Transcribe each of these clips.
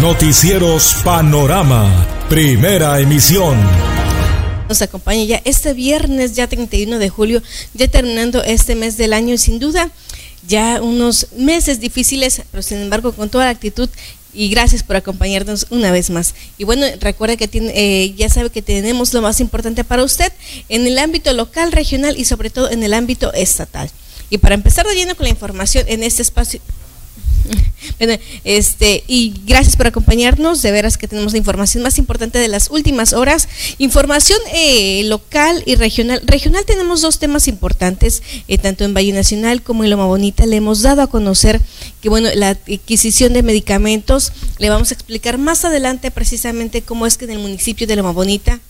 Noticieros Panorama, primera emisión. Nos acompaña ya este viernes, ya 31 de julio, ya terminando este mes del año y sin duda ya unos meses difíciles, pero sin embargo con toda la actitud y gracias por acompañarnos una vez más. Y bueno, recuerda que tiene, eh, ya sabe que tenemos lo más importante para usted en el ámbito local, regional y sobre todo en el ámbito estatal. Y para empezar de lleno con la información en este espacio, bueno, este, y gracias por acompañarnos. De veras que tenemos la información más importante de las últimas horas. Información eh, local y regional. Regional tenemos dos temas importantes, eh, tanto en Valle Nacional como en Loma Bonita. Le hemos dado a conocer que, bueno, la adquisición de medicamentos. Le vamos a explicar más adelante precisamente cómo es que en el municipio de Loma Bonita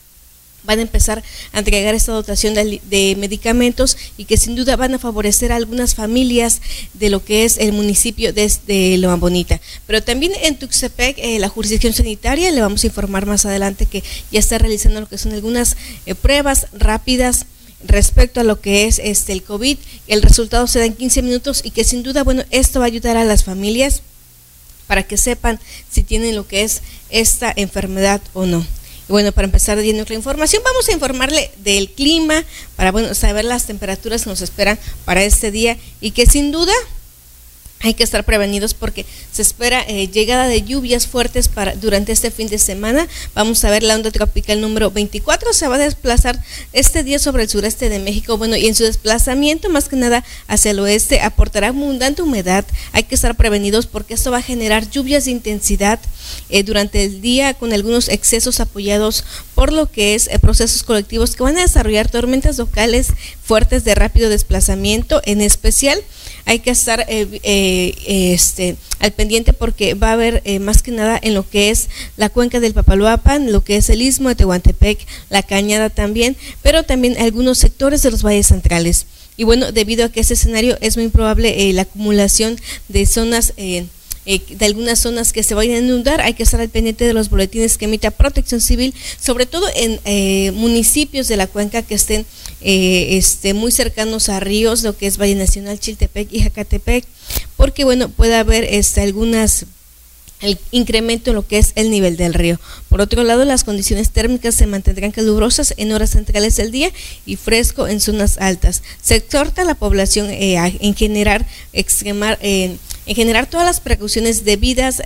van a empezar a entregar esta dotación de, medicamentos y que sin duda van a favorecer a algunas familias de lo que es el municipio de, de Loma Bonita. Pero también en Tuxtepec, eh, la jurisdicción sanitaria, le vamos a informar más adelante que ya está realizando lo que son algunas eh, pruebas rápidas respecto a lo que es este el COVID. El resultado se da en 15 minutos y que sin duda, bueno, esto va a ayudar a las familias para que sepan si tienen lo que es esta enfermedad o no bueno, para empezar a la información, vamos a informarle del clima para bueno, saber las temperaturas que nos esperan para este día y que sin duda hay que estar prevenidos porque se espera eh, llegada de lluvias fuertes para durante este fin de semana. Vamos a ver la onda tropical número 24 se va a desplazar este día sobre el sureste de México. Bueno, y en su desplazamiento más que nada hacia el oeste aportará abundante humedad. Hay que estar prevenidos porque esto va a generar lluvias de intensidad eh, durante el día con algunos excesos apoyados por lo que es eh, procesos colectivos que van a desarrollar tormentas locales fuertes de rápido desplazamiento, en especial hay que estar eh, eh, este, al pendiente porque va a haber eh, más que nada en lo que es la cuenca del Papaloapan, lo que es el istmo de Tehuantepec, la cañada también, pero también algunos sectores de los valles centrales. Y bueno, debido a que ese escenario es muy probable la acumulación de zonas eh, de algunas zonas que se vayan a inundar, hay que estar al pendiente de los boletines que emita Protección Civil, sobre todo en eh, municipios de la cuenca que estén eh, este, muy cercanos a ríos, lo que es Valle Nacional, Chiltepec y Jacatepec, porque bueno, puede haber este, algunas el incremento en lo que es el nivel del río. Por otro lado, las condiciones térmicas se mantendrán calurosas en horas centrales del día y fresco en zonas altas. Se exhorta a la población en generar, extremar, en generar todas las precauciones debidas,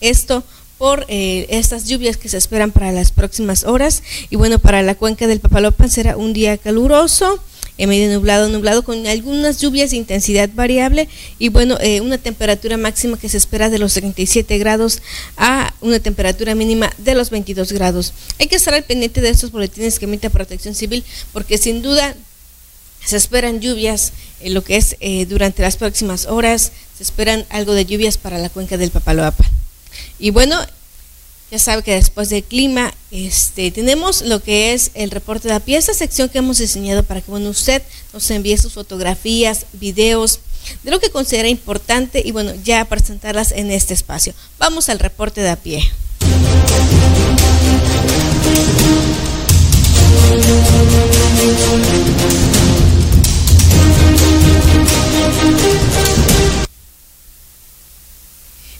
esto por eh, estas lluvias que se esperan para las próximas horas. Y bueno, para la cuenca del Papalopan será un día caluroso, medio nublado, nublado con algunas lluvias de intensidad variable y bueno, eh, una temperatura máxima que se espera de los 37 grados a una temperatura mínima de los 22 grados. Hay que estar al pendiente de estos boletines que emite Protección Civil porque sin duda se esperan lluvias lo que es eh, durante las próximas horas, se esperan algo de lluvias para la cuenca del Papaloapa. Y bueno, ya sabe que después del clima, este, tenemos lo que es el reporte de la pieza, sección que hemos diseñado para que bueno, usted nos envíe sus fotografías, videos, de lo que considera importante y bueno, ya presentarlas en este espacio. Vamos al reporte de a pie.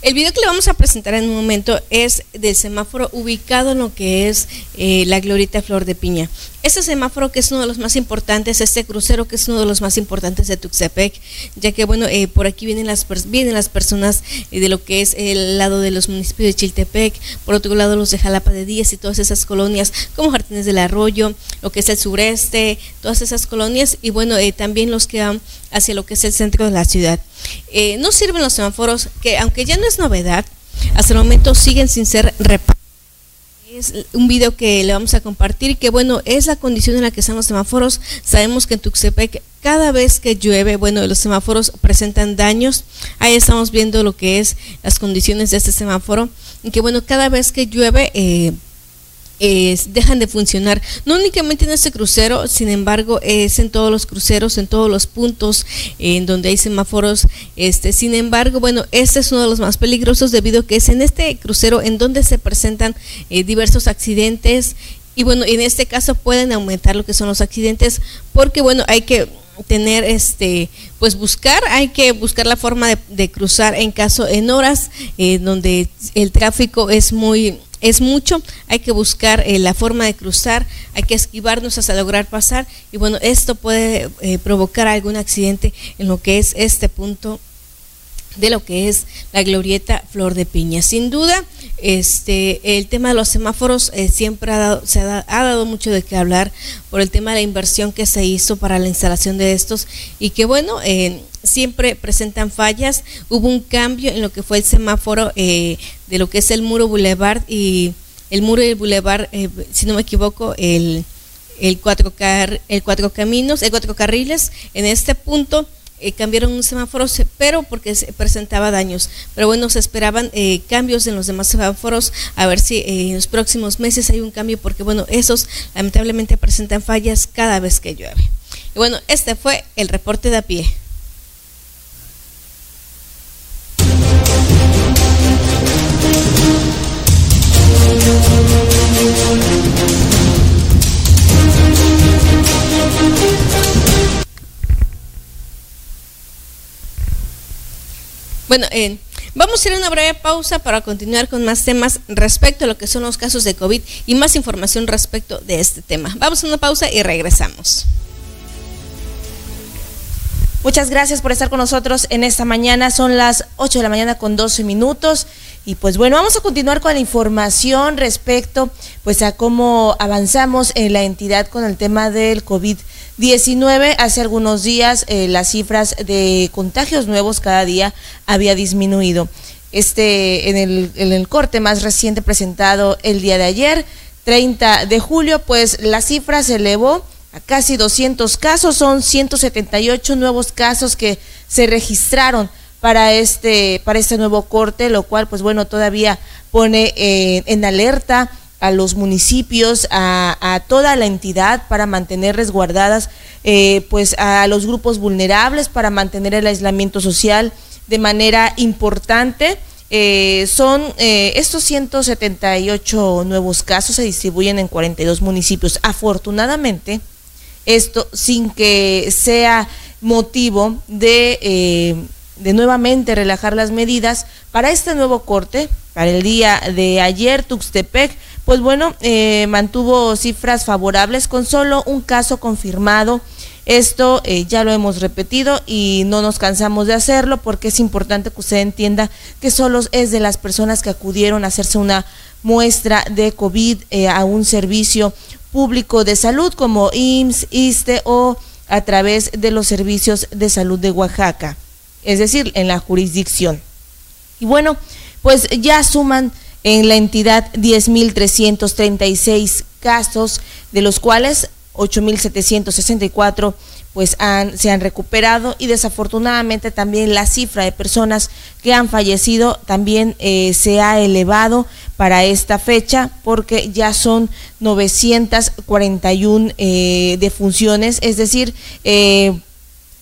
El video que le vamos a presentar en un momento es del semáforo ubicado en lo que es eh, la glorita Flor de Piña. Este semáforo que es uno de los más importantes, este crucero que es uno de los más importantes de Tuxtepec, ya que bueno, eh, por aquí vienen las, vienen las personas eh, de lo que es el lado de los municipios de Chiltepec, por otro lado los de Jalapa de Díaz y todas esas colonias como Jardines del Arroyo, lo que es el sureste, todas esas colonias y bueno, también los que van hacia lo que es el centro de la ciudad. Eh, no sirven los semáforos que, aunque ya no es novedad, hasta el momento siguen sin ser reparados. Es un video que le vamos a compartir que bueno, es la condición en la que están los semáforos. Sabemos que en Tuxtepec cada vez que llueve, bueno, los semáforos presentan daños. Ahí estamos viendo lo que es las condiciones de este semáforo. Y que bueno, cada vez que llueve, eh, dejan de funcionar. No únicamente en este crucero, sin embargo, es en todos los cruceros, en todos los puntos en donde hay semáforos. Este, sin embargo, bueno, este es uno de los más peligrosos debido a que es en este crucero en donde se presentan eh, diversos accidentes y bueno, en este caso pueden aumentar lo que son los accidentes porque bueno, hay que tener este pues buscar hay que buscar la forma de, cruzar en caso en horas eh, donde el tráfico es muy es mucho hay que buscar eh, la forma de cruzar hay que esquivarnos hasta lograr pasar y bueno esto puede eh, provocar algún accidente en lo que es este punto de lo que es la glorieta Flor de Piña. Sin duda, este, el tema de los semáforos eh, siempre ha dado, se ha, dado mucho de qué hablar por el tema de la inversión que se hizo para la instalación de estos y que bueno, eh, siempre presentan fallas. Hubo un cambio en lo que fue el semáforo eh, de lo que es el muro Boulevard y el muro del Boulevard, si no me equivoco, el, el, cuatro car, el cuatro caminos, el cuatro carriles. En este punto eh, cambiaron un semáforo, pero porque se presentaba daños. Pero bueno, se esperaban eh, cambios en los demás semáforos, a ver si eh, en los próximos meses hay un cambio, porque bueno, esos lamentablemente presentan fallas cada vez que llueve. Y bueno, este fue el reporte de a pie. Bueno, eh, vamos a hacer una breve pausa para continuar con más temas respecto a lo que son los casos de COVID y más información respecto de este tema. Vamos a una pausa y regresamos. Muchas gracias por estar con nosotros en esta mañana. Son las 8 de la mañana con 12 minutos. Y pues bueno, vamos a continuar con la información respecto pues a cómo avanzamos en la entidad con el tema del COVID-19. 19, hace algunos días eh, las cifras de contagios nuevos cada día había disminuido. Este, en el, el corte más reciente presentado el día de ayer, 30 de julio, pues la cifra se elevó a casi 200 casos, son 178 nuevos casos que se registraron para este, para este nuevo corte, lo cual, pues bueno, todavía pone eh, en alerta a los municipios, a, toda la entidad para mantener resguardadas eh, pues a los grupos vulnerables, para mantener el aislamiento social de manera importante. Eh, son eh, estos 178 nuevos casos se distribuyen en 42 municipios. Afortunadamente, esto sin que sea motivo de, de nuevamente relajar las medidas para este nuevo corte, para el día de ayer, Tuxtepec pues bueno, eh, mantuvo cifras favorables con solo un caso confirmado. Esto eh, ya lo hemos repetido y no nos cansamos de hacerlo porque es importante que usted entienda que solo es de las personas que acudieron a hacerse una muestra de COVID eh, a un servicio público de salud como IMSS, ISTE o a través de los servicios de salud de Oaxaca, es decir, en la jurisdicción. Y bueno, pues ya suman en la entidad 10.336 casos, de los cuales 8.764 pues han, se han recuperado. Y desafortunadamente también la cifra de personas que han fallecido también eh, se ha elevado para esta fecha porque ya son 941 eh, defunciones, es decir, eh,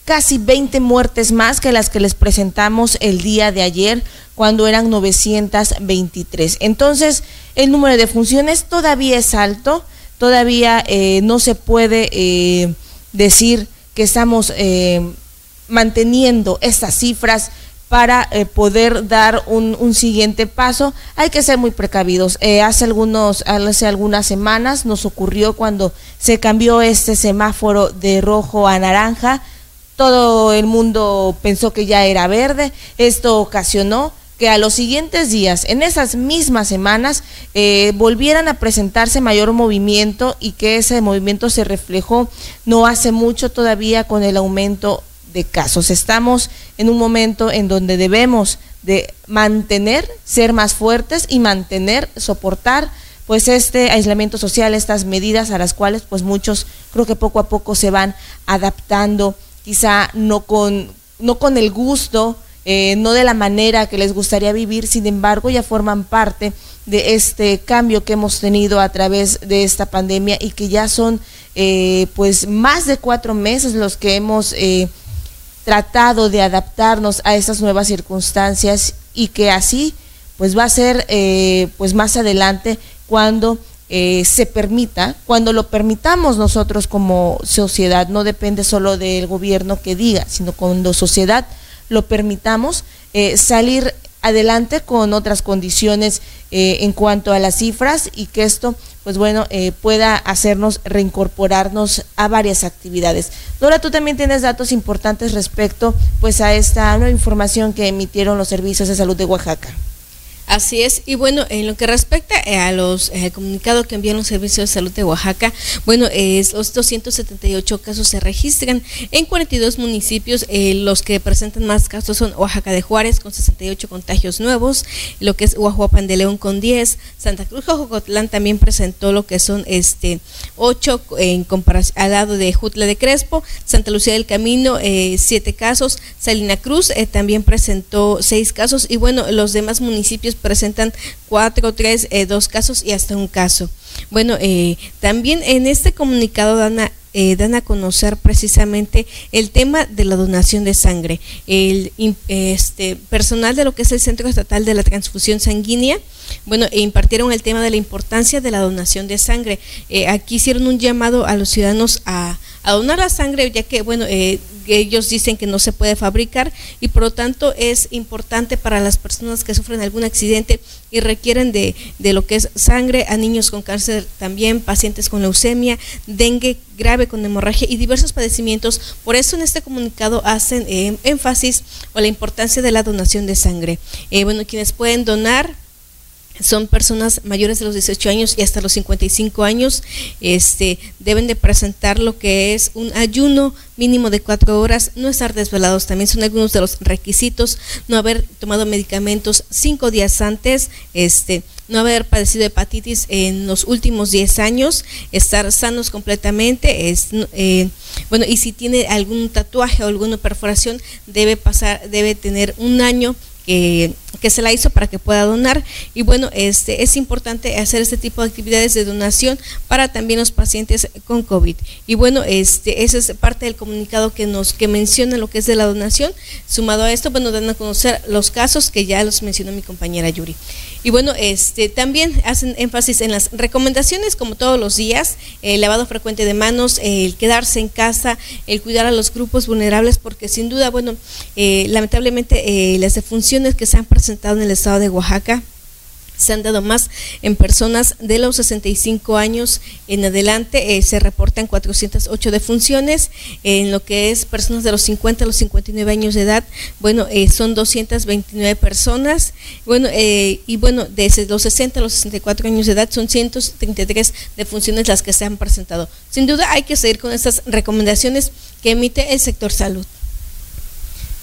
casi 20 muertes más que las que les presentamos el día de ayer, cuando eran 923. Entonces, el número de funciones todavía es alto, todavía eh, no se puede eh, decir que estamos eh, manteniendo estas cifras para poder dar un, un, siguiente paso, hay que ser muy precavidos. hace, algunos, hace algunas semanas nos ocurrió cuando se cambió este semáforo de rojo a naranja, todo el mundo pensó que ya era verde, esto ocasionó que a los siguientes días, en esas mismas semanas, eh, volvieran a presentarse mayor movimiento y que ese movimiento se reflejó no hace mucho todavía con el aumento de casos. Estamos en un momento en donde debemos de mantener, ser más fuertes y mantener, soportar pues este aislamiento social, estas medidas a las cuales pues muchos creo que poco a poco se van adaptando quizá no con, no con el gusto, eh, no de la manera que les gustaría vivir, sin embargo ya forman parte de este cambio que hemos tenido a través de esta pandemia y que ya son eh, pues más de cuatro meses los que hemos eh, tratado de adaptarnos a estas nuevas circunstancias y que así pues va a ser pues más adelante cuando eh, se permita, cuando lo permitamos nosotros como sociedad, no depende solo del gobierno que diga, sino cuando sociedad lo permitamos, eh, salir adelante con otras condiciones eh, en cuanto a las cifras y que esto, pues bueno, eh, pueda hacernos reincorporarnos a varias actividades. Dora, tú también tienes datos importantes respecto pues a esta nueva información que emitieron los servicios de salud de Oaxaca. Así es, y bueno, en lo que respecta eh, a los eh, comunicados que envían los servicios de salud de Oaxaca, bueno, es, los 278 casos se registran en 42 municipios, eh, los que presentan más casos son Oaxaca de Juárez con 68 contagios nuevos, lo que es Oaxaca de León con 10, Santa Cruz Jocotlán también presentó lo que son este 8 en comparación al lado de Jutla de Crespo, Santa Lucía del Camino 7 casos, Salina Cruz también presentó 6 casos y bueno, los demás municipios presentan cuatro, tres, eh, dos casos y hasta un caso. Bueno, eh, también en este comunicado dan a, eh, dan a conocer precisamente el tema de la donación de sangre. El este, personal de lo que es el Centro Estatal de la Transfusión Sanguínea, bueno, e impartieron el tema de la importancia de la donación de sangre. aquí hicieron un llamado a los ciudadanos a, a donar la sangre, ya que, bueno, eh, ellos dicen que no se puede fabricar y por lo tanto es importante para las personas que sufren algún accidente y requieren de, de lo que es sangre, a niños con cáncer también, pacientes con leucemia, dengue grave con hemorragia y diversos padecimientos. Por eso en este comunicado hacen eh, énfasis o la importancia de la donación de sangre. Eh, bueno, quienes pueden donar son personas mayores de los 18 años y hasta los 55 años, este, deben de presentar lo que es un ayuno mínimo de cuatro horas, no estar desvelados, también son algunos de los requisitos, no haber tomado medicamentos cinco días antes, este, no haber padecido hepatitis en los últimos 10 años, estar sanos completamente, es, eh, bueno, y si tiene algún tatuaje o alguna perforación, debe pasar, debe tener un año que, que, se la hizo para que pueda donar. Y bueno, este es importante hacer este tipo de actividades de donación para también los pacientes con COVID. Y bueno, este esa es parte del comunicado que nos que menciona lo que es de la donación. Sumado a esto, bueno, dan a conocer los casos que ya los mencionó mi compañera Yuri. Y bueno, este también hacen énfasis en las recomendaciones como todos los días, el lavado frecuente de manos, el quedarse en casa, el cuidar a los grupos vulnerables porque sin duda, bueno, eh, lamentablemente eh, las defunciones que se han presentado en el estado de Oaxaca se han dado más en personas de los 65 años en adelante. Eh, se reportan 408 defunciones. En lo que es personas de los 50 a los 59 años de edad, bueno, eh, son 229 personas. Bueno, eh, y bueno, desde los 60 a los 64 años de edad son 133 defunciones las que se han presentado. Sin duda hay que seguir con estas recomendaciones que emite el sector salud.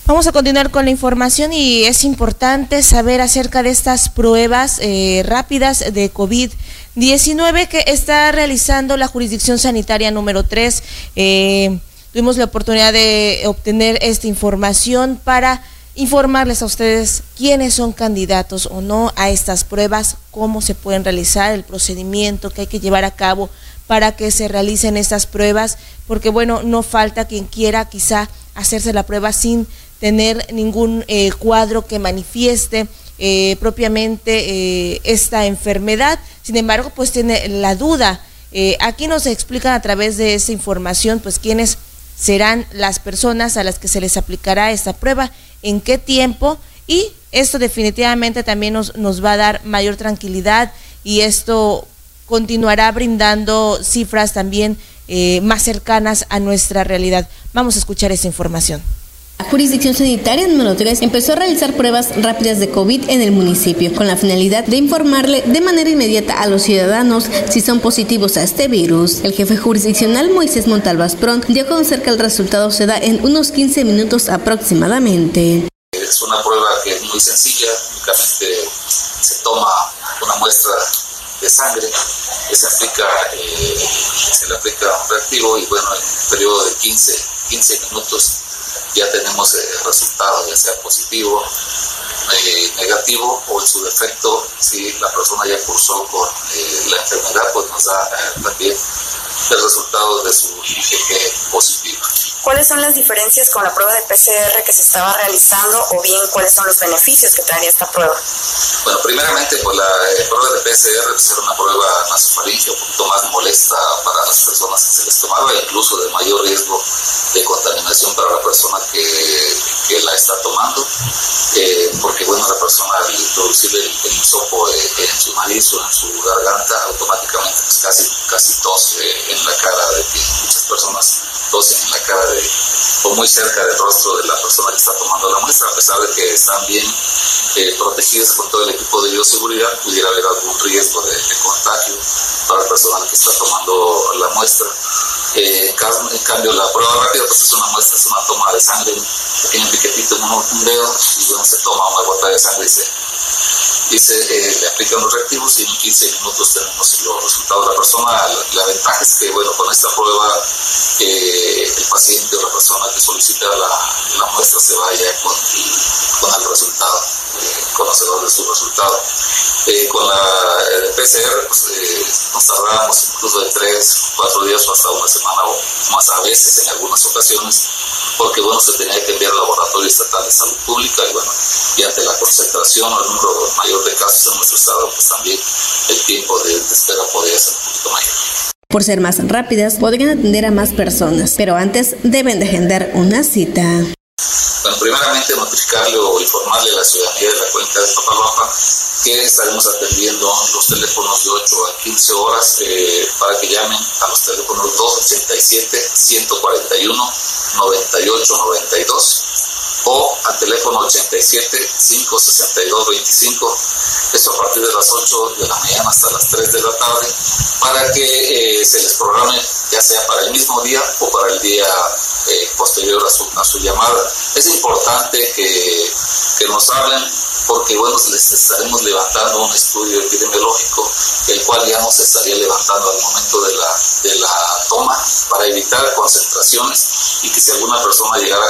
Vamos a continuar con la información y es importante saber acerca de estas pruebas eh, rápidas de COVID-19 que está realizando la jurisdicción sanitaria número 3. Eh, tuvimos la oportunidad de obtener esta información para informarles a ustedes quiénes son candidatos o no a estas pruebas, cómo se pueden realizar, el procedimiento que hay que llevar a cabo para que se realicen estas pruebas, porque bueno, no falta quien quiera quizá hacerse la prueba sin tener ningún eh, cuadro que manifieste eh, propiamente eh, esta enfermedad. Sin embargo, pues tiene la duda. aquí nos explican a través de esa información, pues quiénes serán las personas a las que se les aplicará esta prueba, en qué tiempo y esto definitivamente también nos, nos va a dar mayor tranquilidad y esto continuará brindando cifras también más cercanas a nuestra realidad. Vamos a escuchar esa información. La jurisdicción sanitaria número 3 empezó a realizar pruebas rápidas de COVID en el municipio con la finalidad de informarle de manera inmediata a los ciudadanos si son positivos a este virus. El jefe jurisdiccional Moisés Montalvas Pron dio a conocer que el resultado se da en unos 15 minutos aproximadamente. Es una prueba que es muy sencilla, únicamente se toma una muestra de sangre se aplica, eh, se le aplica un reactivo y bueno, en un periodo de 15, 15 minutos ya tenemos eh, resultado, ya sea positivo, eh, negativo o en su defecto, si la persona ya cursó con eh, la enfermedad, pues nos da también el resultado de su IgG positivo. ¿Cuáles son las diferencias con la prueba de PCR que se estaba realizando o bien cuáles son los beneficios que traería esta prueba? Bueno, primeramente, pues la prueba de PCR es una prueba nasofaringe, un poquito más molesta para las personas que se les tomaba, incluso de mayor riesgo de contaminación para la persona que, que la está tomando, eh, porque bueno, la persona al introducir el, el hisopo eh, en su nariz o en su garganta, automáticamente pues casi, casi tose en la cara de muchas personas tosen en la cara de, o muy cerca del rostro de la persona que está tomando la muestra, a pesar de que están bien eh, protegidas con todo el equipo de bioseguridad, pudiera haber algún riesgo de, contagio para la persona que está tomando la muestra. Eh, en, cambio, la prueba rápida pues es una muestra, es una toma de sangre, un pequeño piquetito en un, dedo, y bueno, se toma una gota de sangre y se, y se eh, le aplican los reactivos y en 15 minutos tenemos los resultados de la persona. La, ventaja es que, bueno, con esta prueba eh, el paciente o la persona que solicita la, muestra se vaya con, el resultado, eh, conocedor de su resultado. Eh, con la PCR pues, eh, nos tardamos incluso de 3, 4 días o hasta una semana o más a veces en algunas ocasiones, porque bueno, se tenía que enviar al Laboratorio Estatal de Salud Pública y bueno, y ante la concentración o el número mayor de casos en nuestro estado, pues también el tiempo de, de espera podría ser un poquito mayor. Por ser más rápidas, podrían atender a más personas, pero antes deben de agendar una cita. Bueno, primeramente notificarle o informarle a la ciudadanía de la cuenca de Papalapa que estaremos atendiendo los teléfonos de 8 a 15 horas eh, para que llamen a los teléfonos 287-141-9892 o al teléfono 87-562-25, esto a partir de las 8 de la mañana hasta las 3 de la tarde, para que eh, se les programe ya sea para el mismo día o para el día eh, posterior a su, a su, llamada. Es importante que, que nos hablen porque bueno, les estaremos levantando un estudio epidemiológico, el cual ya no se estaría levantando al momento de la, de la toma para evitar concentraciones y que si alguna persona llegara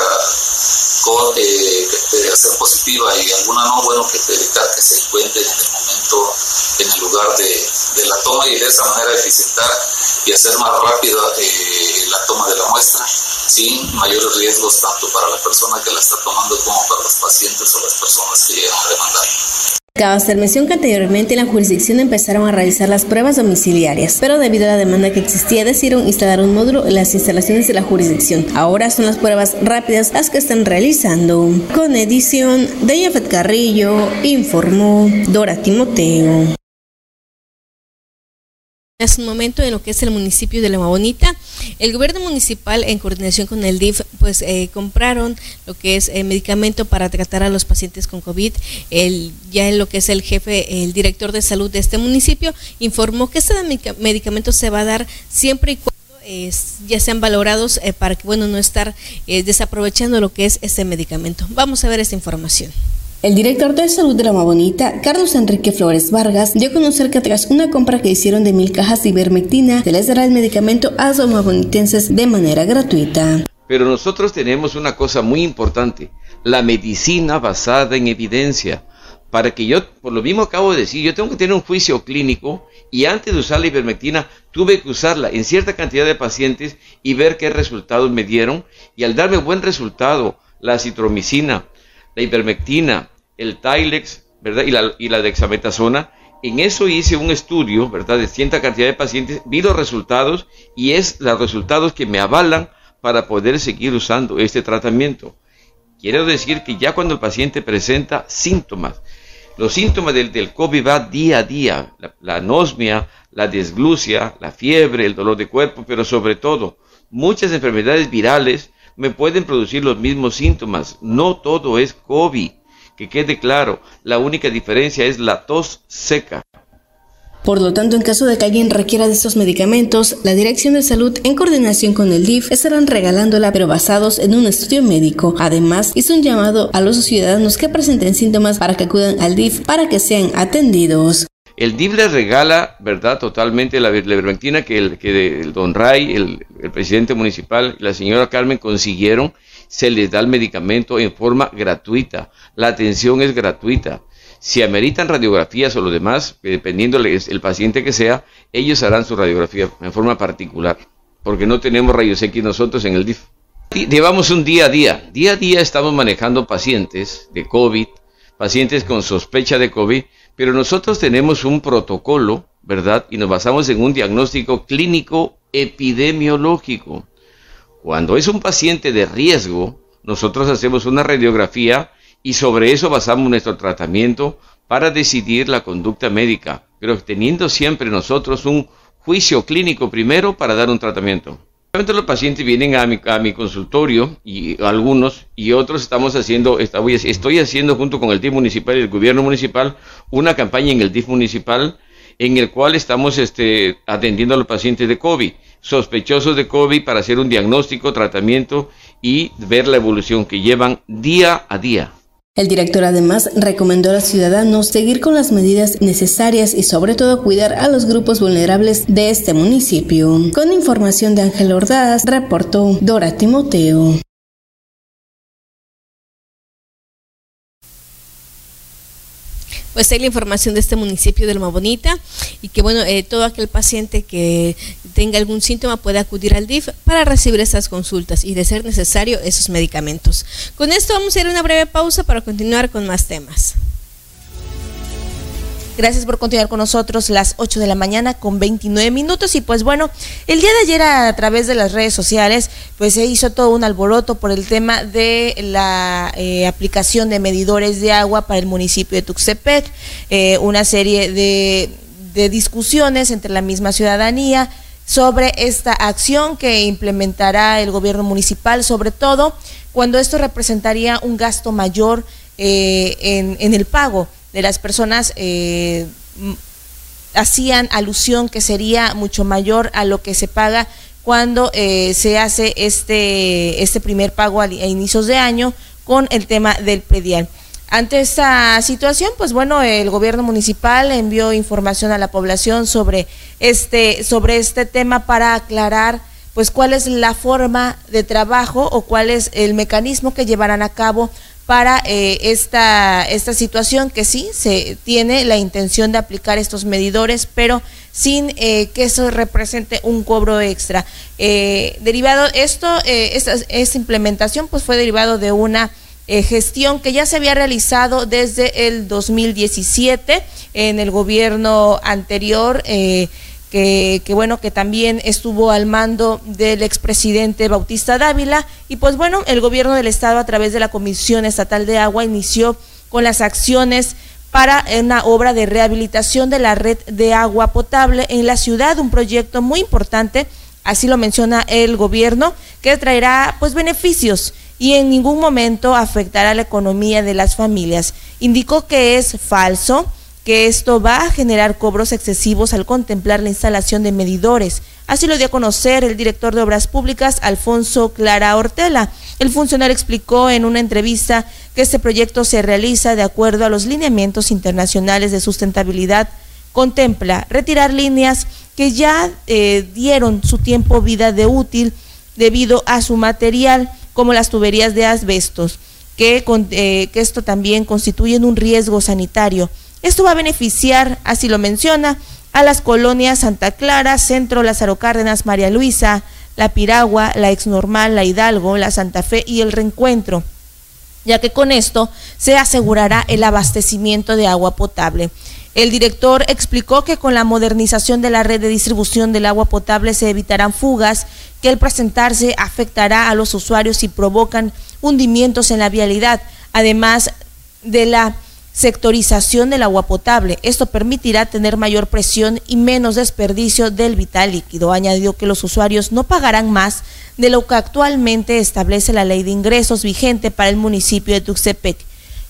con, eh, que ser positiva y alguna no, bueno, que evitar que se encuentren en el momento, en el lugar de, de la toma y de esa manera eficientar y hacer más rápida eh, la toma de la muestra sin mayores riesgos tanto para la persona que la está tomando como para los pacientes o las personas que llegan a demandar. Cabe hacer mención que anteriormente en la jurisdicción empezaron a realizar las pruebas domiciliarias, pero debido a la demanda que existía decidieron instalar un módulo en las instalaciones de la jurisdicción. Ahora son las pruebas rápidas las que están realizando. Con edición de Jafet Carrillo, informó Dora Timoteo. Es un momento en lo que es el municipio de Loma Bonita. El gobierno municipal, en coordinación con el DIF, pues eh, compraron lo que es eh, medicamento para tratar a los pacientes con COVID. El, ya en lo que es el jefe, el director de salud de este municipio, informó que este medicamento se va a dar siempre y cuando eh, ya sean valorados eh, para que, bueno, no estar desaprovechando lo que es este medicamento. Vamos a ver esta información. El director de salud de Loma Bonita, Carlos Enrique Flores Vargas, dio a conocer que tras una compra que hicieron de mil cajas de ivermectina, se les dará el medicamento a los lomabonitenses de manera gratuita. Pero nosotros tenemos una cosa muy importante, la medicina basada en evidencia. Para que yo, por lo mismo acabo de decir, yo tengo que tener un juicio clínico y antes de usar la ivermectina tuve que usarla en cierta cantidad de pacientes y ver qué resultados me dieron. Y al darme buen resultado, la citromicina, la ivermectina, el Tylex, ¿verdad? Y la, y la dexametasona. En eso hice un estudio, ¿verdad? De cierta cantidad de pacientes, vi los resultados y es los resultados que me avalan para poder seguir usando este tratamiento. Quiero decir que ya cuando el paciente presenta síntomas, los síntomas del, del COVID va día a día, la, la anosmia, la desglucia, la fiebre, el dolor de cuerpo, pero sobre todo muchas enfermedades virales me pueden producir los mismos síntomas. No todo es COVID. Que quede claro, la única diferencia es la tos seca. Por lo tanto, en caso de que alguien requiera de estos medicamentos, la Dirección de Salud, en coordinación con el DIF, estarán regalándola, pero basados en un estudio médico. Además, hizo un llamado a los ciudadanos que presenten síntomas para que acudan al DIF para que sean atendidos. El DIF le regala, ¿verdad?, totalmente la ivermectina que el, que el don Ray, el, presidente municipal y la señora Carmen consiguieron. Se les da el medicamento en forma gratuita. La atención es gratuita. Si ameritan radiografías o lo demás, dependiendo el paciente que sea, ellos harán su radiografía en forma particular, porque no tenemos rayos X nosotros en el DIF. Llevamos un día a día. Día a día estamos manejando pacientes de COVID, pacientes con sospecha de COVID, pero nosotros tenemos un protocolo, ¿verdad? Y nos basamos en un diagnóstico clínico epidemiológico. Cuando es un paciente de riesgo, nosotros hacemos una radiografía y sobre eso basamos nuestro tratamiento para decidir la conducta médica, pero teniendo siempre nosotros un juicio clínico primero para dar un tratamiento. Los pacientes vienen a mi, a mi, consultorio y algunos y otros estamos haciendo, estoy haciendo junto con el DIF municipal y el gobierno municipal una campaña en el DIF municipal en el cual estamos este, atendiendo a los pacientes de COVID, sospechosos de COVID para hacer un diagnóstico, tratamiento y ver la evolución que llevan día a día. El director además recomendó a los ciudadanos seguir con las medidas necesarias y sobre todo cuidar a los grupos vulnerables de este municipio. Con información de Ángel Ordaz, reportó Dora Timoteo. Pues hay la información de este municipio de Loma Bonita y que bueno, eh, todo aquel paciente que tenga algún síntoma puede acudir al DIF para recibir estas consultas y de ser necesario esos medicamentos. Con esto vamos a ir a una breve pausa para continuar con más temas. Gracias por continuar con nosotros las 8 de la mañana con 29 minutos. Y pues bueno, el día de ayer a través de las redes sociales, pues se hizo todo un alboroto por el tema de la eh, aplicación de medidores de agua para el municipio de Tuxtepec. Eh, una serie de, discusiones entre la misma ciudadanía sobre esta acción que implementará el gobierno municipal, sobre todo cuando esto representaría un gasto mayor eh, en el pago de las personas eh, hacían alusión que sería mucho mayor a lo que se paga cuando eh, se hace este, este primer pago a, inicios de año con el tema del predial. Ante esta situación, pues bueno, el gobierno municipal envió información a la población sobre este, sobre este tema para aclarar pues cuál es la forma de trabajo o cuál es el mecanismo que llevarán a cabo para eh, esta, esta situación que sí se tiene la intención de aplicar estos medidores, pero sin eh, que eso represente un cobro extra. Eh, derivado esto, esta, esta, implementación pues fue derivado de una gestión que ya se había realizado desde el 2017 en el gobierno anterior que, bueno, que también estuvo al mando del expresidente Bautista Dávila. Y pues bueno, el gobierno del estado a través de la Comisión Estatal de Agua inició con las acciones para una obra de rehabilitación de la red de agua potable en la ciudad, un proyecto muy importante, así lo menciona el gobierno, que traerá pues beneficios y en ningún momento afectará la economía de las familias. Indicó que es falso que esto va a generar cobros excesivos al contemplar la instalación de medidores. Así lo dio a conocer el director de Obras Públicas, Alfonso Clara Ortela. El funcionario explicó en una entrevista que este proyecto se realiza de acuerdo a los lineamientos internacionales de sustentabilidad. Contempla retirar líneas que ya eh, dieron su tiempo vida de útil debido a su material, como las tuberías de asbestos, que, eh, que esto también constituye un riesgo sanitario esto va a beneficiar, así lo menciona, a las colonias Santa Clara, Centro, Lázaro Cárdenas, María Luisa, La Piragua, La Ex Normal, La Hidalgo, La Santa Fe y El Reencuentro, ya que con esto se asegurará el abastecimiento de agua potable. El director explicó que con la modernización de la red de distribución del agua potable se evitarán fugas que al presentarse afectará a los usuarios y provocan hundimientos en la vialidad, además de la sectorización del agua potable. Esto permitirá tener mayor presión y menos desperdicio del vital líquido. Añadió que los usuarios no pagarán más de lo que actualmente establece la ley de ingresos vigente para el municipio de Tuxtepec.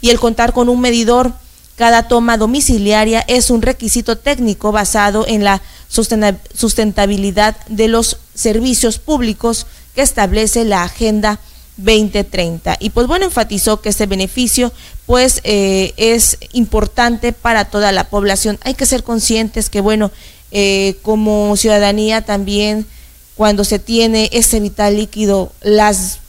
Y el contar con un medidor cada toma domiciliaria es un requisito técnico basado en la sustentabilidad de los servicios públicos que establece la Agenda 2030. Y pues bueno, enfatizó que este beneficio pues eh, es importante para toda la población. Hay que ser conscientes que bueno, eh, como ciudadanía también cuando se tiene ese vital líquido las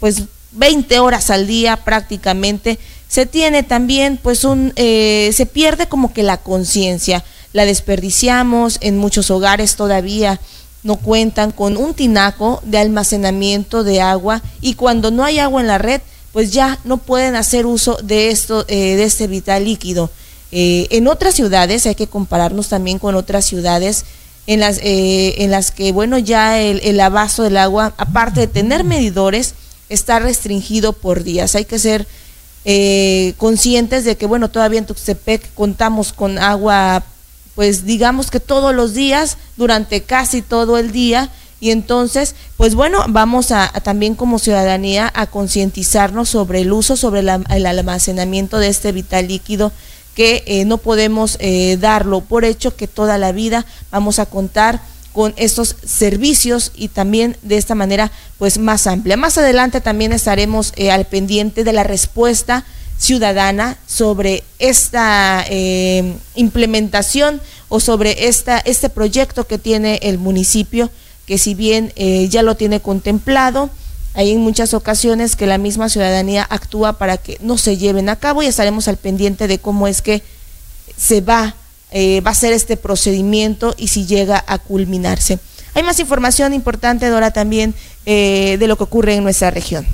pues 20 horas al día prácticamente, se tiene también pues un, eh, se pierde como que la conciencia, la desperdiciamos en muchos hogares todavía no cuentan con un tinaco de almacenamiento de agua y cuando no hay agua en la red, pues ya no pueden hacer uso de esto, eh, de este vital líquido. eh, en otras ciudades, hay que compararnos también con otras ciudades en las, eh, en las que, bueno, ya el, el abasto del agua, aparte de tener medidores, está restringido por días. Hay que ser eh, conscientes de que, bueno, todavía en Tuxtepec contamos con agua, pues digamos que todos los días, durante casi todo el día, y entonces, pues bueno, vamos a, también como ciudadanía a concientizarnos sobre el uso, sobre el almacenamiento de este vital líquido que eh, no podemos eh, darlo por hecho que toda la vida vamos a contar con estos servicios y también de esta manera pues más amplia. Más adelante también estaremos eh, al pendiente de la respuesta ciudadana sobre esta implementación o sobre esta, este proyecto que tiene el municipio que si bien eh, ya lo tiene contemplado, hay en muchas ocasiones que la misma ciudadanía actúa para que no se lleven a cabo y estaremos al pendiente de cómo es que se va, eh, va a ser este procedimiento y si llega a culminarse. Hay más información importante, Dora, también eh, de lo que ocurre en nuestra región.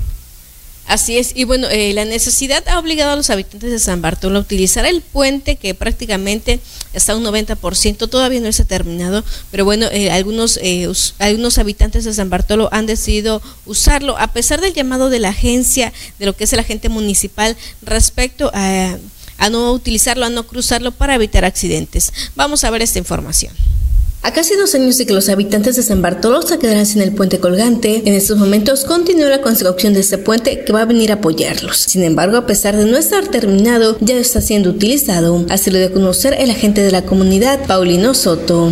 Así es, y bueno, eh, la necesidad ha obligado a los habitantes de San Bartolo a utilizar el puente que prácticamente está un 90%, todavía no está terminado, pero bueno, eh, algunos, eh, algunos habitantes de San Bartolo han decidido usarlo, a pesar del llamado de la agencia, de lo que es el agente municipal, respecto a, a no utilizarlo, a no cruzarlo para evitar accidentes. Vamos a ver esta información. A casi dos años de que los habitantes de San Bartolo se quedaran sin el puente colgante, en estos momentos continúa la construcción de este puente que va a venir a apoyarlos. Sin embargo, a pesar de no estar terminado, ya está siendo utilizado. Así lo de conocer el agente de la comunidad, Paulino Soto.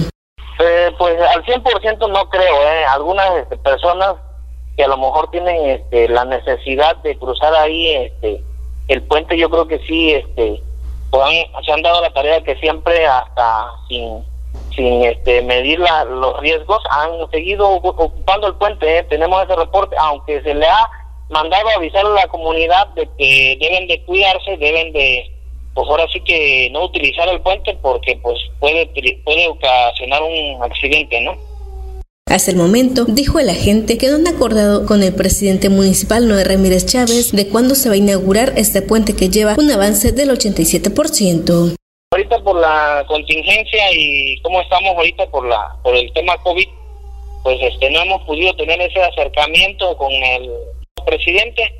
Eh, pues al 100% no creo, ¿eh? Algunas este, personas que a lo mejor tienen este, la necesidad de cruzar ahí este, el puente, yo creo que sí, este, pues se han dado la tarea que siempre hasta sin sin este, medir los riesgos, han seguido ocupando el puente. ¿eh? Tenemos ese reporte, aunque se le ha mandado avisar a la comunidad de que deben de cuidarse, deben de, pues ahora sí que no utilizar el puente porque pues puede, puede ocasionar un accidente, ¿no? Hasta el momento, dijo el agente que no han acordado con el presidente municipal Noé Ramírez Chávez de cuándo se va a inaugurar este puente que lleva un avance del 87%. Ahorita por la contingencia y cómo estamos ahorita por la por el tema COVID, pues este no hemos podido tener ese acercamiento con el presidente,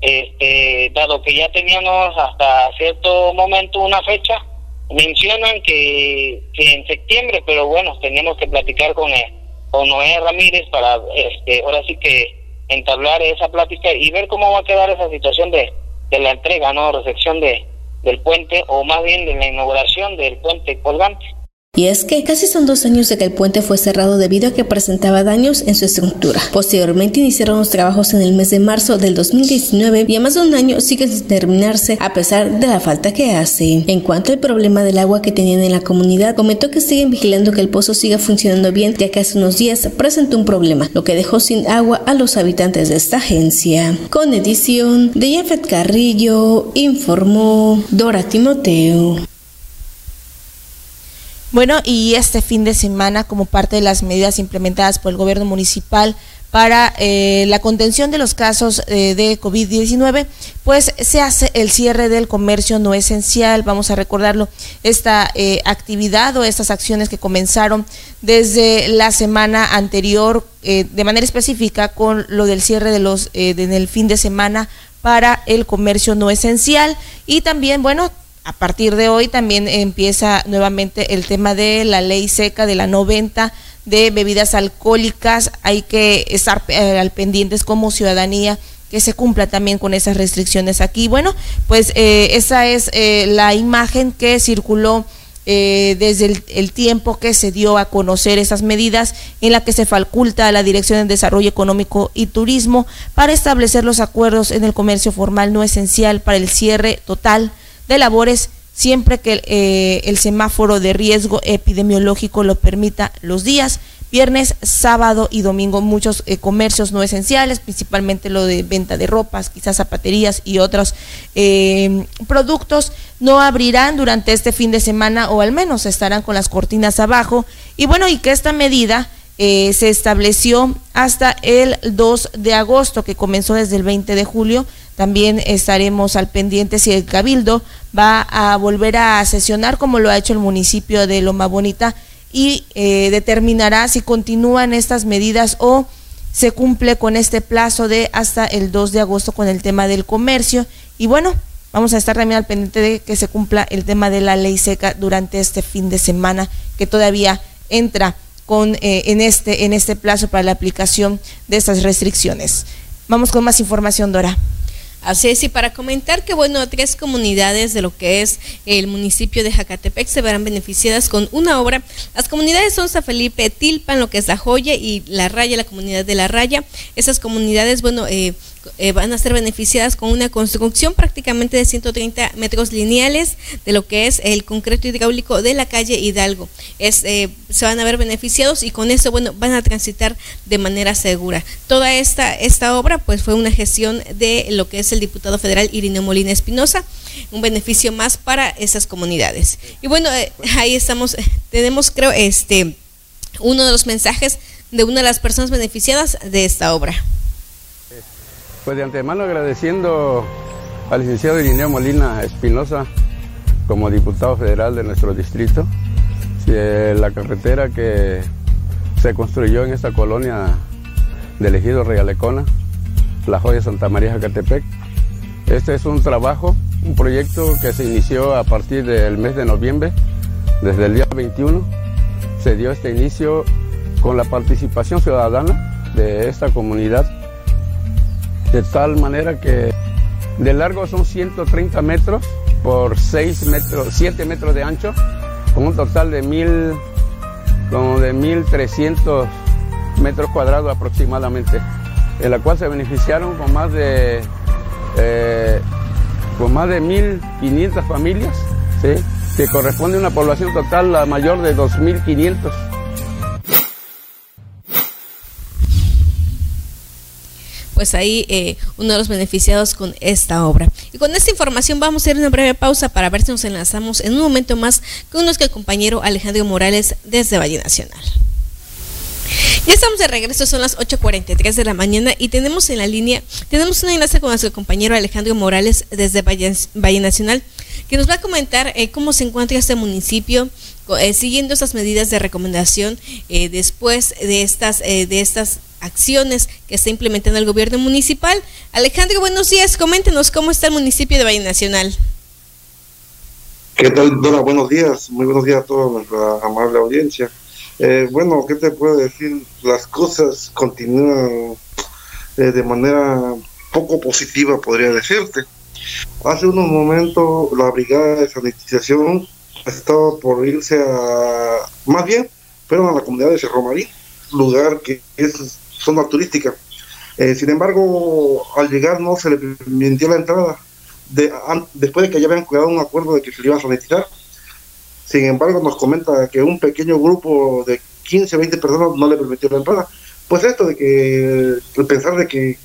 este dado que ya teníamos hasta cierto momento una fecha, mencionan que, en septiembre, pero bueno, tenemos que platicar con él, con Noé Ramírez para este ahora sí que entablar esa plática y ver cómo va a quedar esa situación de, de la entrega, no recepción de del puente o más bien de la inauguración del puente colgante. Y es que casi son dos años de que el puente fue cerrado debido a que presentaba daños en su estructura. Posteriormente iniciaron los trabajos en el mes de marzo del 2019 y a más de un año sigue sin terminarse a pesar de la falta que hace. En cuanto al problema del agua que tenían en la comunidad, comentó que siguen vigilando que el pozo siga funcionando bien ya que hace unos días presentó un problema, lo que dejó sin agua a los habitantes de esta agencia. Con edición de Jeffet Carrillo, informó Dora Timoteo. Bueno, y este fin de semana, como parte de las medidas implementadas por el gobierno municipal para eh, la contención de los casos eh, de COVID-19, pues se hace el cierre del comercio no esencial. Vamos a recordarlo, esta eh, actividad o estas acciones que comenzaron desde la semana anterior, de manera específica con lo del cierre de los en el fin de semana para el comercio no esencial y también, bueno, a partir de hoy también empieza nuevamente el tema de la ley seca de la 90 de bebidas alcohólicas. Hay que estar eh, al pendientes como ciudadanía que se cumpla también con esas restricciones aquí. Bueno, pues eh, esa es eh, la imagen que circuló desde el, el, tiempo que se dio a conocer esas medidas en la que se faculta a la Dirección de Desarrollo Económico y Turismo para establecer los acuerdos en el comercio formal no esencial para el cierre total de labores siempre que eh, el semáforo de riesgo epidemiológico lo permita los días viernes, sábado y domingo muchos eh, comercios no esenciales, principalmente lo de venta de ropas, quizás zapaterías y otros eh, productos, no abrirán durante este fin de semana o al menos estarán con las cortinas abajo. Y bueno, y que esta medida eh, se estableció hasta el 2 de agosto, que comenzó desde el 20 de julio. También estaremos al pendiente si el Cabildo va a volver a sesionar como lo ha hecho el municipio de Loma Bonita y eh, determinará si continúan estas medidas o se cumple con este plazo de hasta el 2 de agosto con el tema del comercio. Y bueno, vamos a estar también al pendiente de que se cumpla el tema de la ley seca durante este fin de semana que todavía entra con, eh, en, este, en este plazo para la aplicación de estas restricciones. Vamos con más información, Dora. Así es, y para comentar que, bueno, tres comunidades de lo que es el municipio de Jacatepec se verán beneficiadas con una obra. Las comunidades son San Felipe, Tilpan, lo que es La Joya y La Raya, la comunidad de La Raya. Esas comunidades, bueno, eh, eh, van a ser beneficiadas con una construcción prácticamente de 130 metros lineales de lo que es el concreto hidráulico de la calle Hidalgo. Eh, se van a ver beneficiados y con eso, bueno, van a transitar de manera segura. Toda esta, esta obra, pues fue una gestión de lo que es el diputado federal Irineo Molina Espinosa, un beneficio más para esas comunidades. Y bueno, eh, ahí estamos, tenemos creo este uno de los mensajes de una de las personas beneficiadas de esta obra. Pues de antemano agradeciendo al licenciado Irineo Molina Espinosa como diputado federal de nuestro distrito, la carretera que se construyó en esta colonia del ejido Realecona, La Joya Santa María Jacatepec. Este es un trabajo, un proyecto que se inició a partir del mes de noviembre, desde el día 21. Se dio este inicio con la participación ciudadana de esta comunidad de tal manera que de largo son 130 metros por 6 metros, 7 metros de ancho, con un total de mil, como de 1300 metros cuadrados aproximadamente, en la cual se beneficiaron con más de eh, con más de 1500 familias, que corresponde a una población total la mayor de 2500 pues ahí eh, uno de los beneficiados con esta obra. Y con esta información vamos a ir a una breve pausa para ver si nos enlazamos en un momento más con nuestro compañero Alejandro Morales desde Valle Nacional. Ya estamos de regreso, son las 8.43 de la mañana y tenemos en la línea, tenemos una enlace con nuestro compañero Alejandro Morales desde Valle, Nacional, que nos va a comentar eh, cómo se encuentra este municipio eh, siguiendo estas medidas de recomendación después de estas, de estas acciones que está implementando el gobierno municipal. Alejandro, buenos días, coméntenos cómo está el municipio de Valle Nacional. ¿Qué tal, Dora? Buenos días, muy buenos días a toda nuestra amable audiencia. Eh, bueno, ¿qué te puedo decir? Las cosas continúan eh, de manera poco positiva, podría decirte. Hace unos momentos la brigada de sanitización estaba por irse a, más bien, fueron a la comunidad de Cerro Marín, lugar que es zona turística. Eh, sin embargo, al llegar no se le permitió la entrada, de, después de que ya habían cuidado un acuerdo de que se le iba a sanitizar. Sin embargo, nos comenta que un pequeño grupo de 15, 20 personas no le permitió la entrada. Pues esto de que, el pensar de que,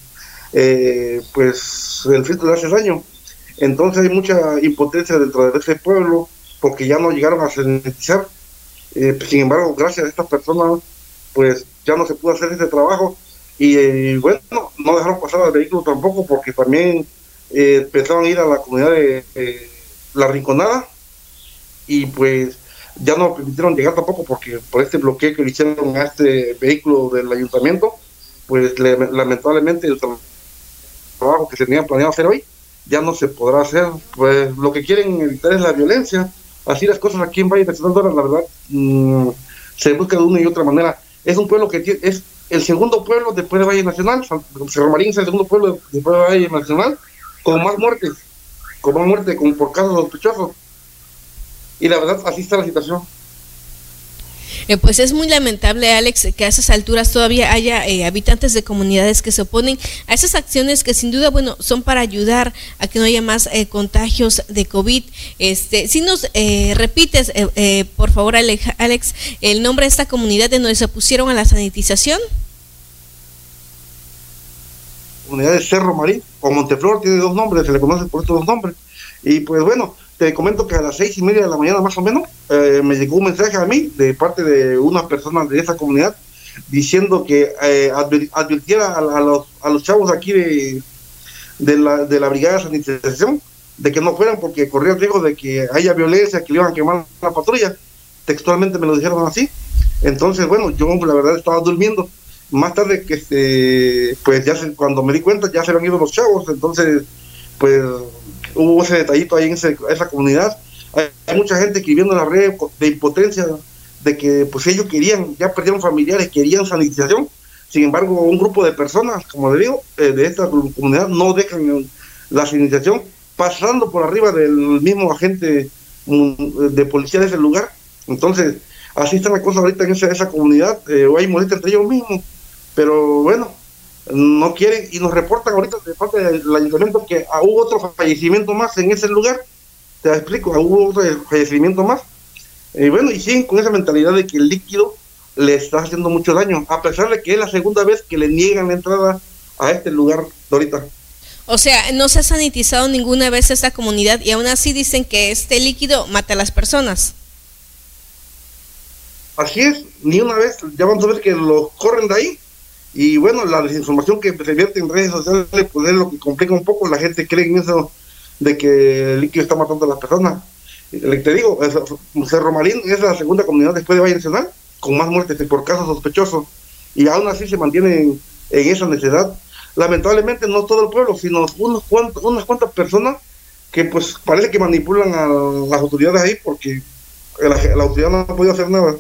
eh, pues, el filtro le hace daño. Entonces hay mucha impotencia dentro de ese pueblo porque ya no llegaron a sanitizar. Eh, sin embargo, gracias a estas personas, pues ya no se pudo hacer ese trabajo y eh, bueno, no dejaron pasar al vehículo tampoco porque también eh, pensaban ir a la comunidad de La Rinconada y pues ya no permitieron llegar tampoco porque por este bloqueo que le hicieron a este vehículo del ayuntamiento, pues lamentablemente el trabajo que se tenía planeado hacer hoy ya no se podrá hacer. Pues lo que quieren evitar es la violencia. Así las cosas aquí en Valle de Horas, la verdad, mm, se busca de una y otra manera es un pueblo que tiene, es el segundo pueblo después de Valle Nacional, Cerro Marín es el segundo pueblo después de Valle Nacional, con más muertes, con más muertes con, por casos sospechosos. Y la verdad, así está la situación. Eh, pues es muy lamentable, Alex, que a esas alturas todavía haya eh, habitantes de comunidades que se oponen a esas acciones que sin duda, bueno, son para ayudar a que no haya más eh, contagios de COVID. Este, si nos repites, por favor, Alex, el nombre de esta comunidad de donde se pusieron a la sanitización. Comunidad de Cerro Marín o Monteflor tiene dos nombres, se le conoce por estos dos nombres. Y pues bueno, te comento que a las seis y media de la mañana más o menos eh, me llegó un mensaje a mí de parte de una persona de esa comunidad diciendo que eh, advirtiera a, los, a los chavos aquí de, de, la, de la brigada de sanitización de que no fueran porque corría el riesgo de que haya violencia, que le iban a quemar la patrulla. Textualmente me lo dijeron así. Entonces, bueno, yo la verdad estaba durmiendo. Más tarde que este, pues ya cuando me di cuenta ya se habían ido los chavos, entonces pues hubo ese detallito ahí en esa comunidad. Hay, mucha gente escribiendo en la red de impotencia de que pues ellos querían, ya perdieron familiares, querían sanitización. Sin embargo, un grupo de personas, como le digo, eh, de esta comunidad no dejan la sanitización pasando por arriba del mismo agente mm, de policía de ese lugar. Entonces, así está la cosa ahorita en esa, esa comunidad, eh, hay molestia entre ellos mismos, pero bueno, no quieren y nos reportan ahorita de parte del ayuntamiento que hubo otro fallecimiento más en ese lugar, te explico, hubo otro fallecimiento más, y bueno, y siguen con esa mentalidad de que el líquido le está haciendo mucho daño, a pesar de que es la segunda vez que le niegan la entrada a este lugar de ahorita. O sea, no se ha sanitizado ninguna vez esta comunidad y aún así dicen que este líquido mata a las personas. Así es, ni una vez, ya vamos a ver que lo corren de ahí. Y bueno, la desinformación que se vierte en redes sociales pues es lo que complica un poco, la gente cree en eso de que el líquido está matando a las personas. Te digo, Cerro Marín es la segunda comunidad después de Valle Nacional con más muertes por casos sospechosos y aún así se mantienen en esa necesidad lamentablemente no todo el pueblo, sino unos cuantos, unas cuantas personas que pues parece que manipulan a las autoridades ahí porque la, autoridad no ha podido hacer nada.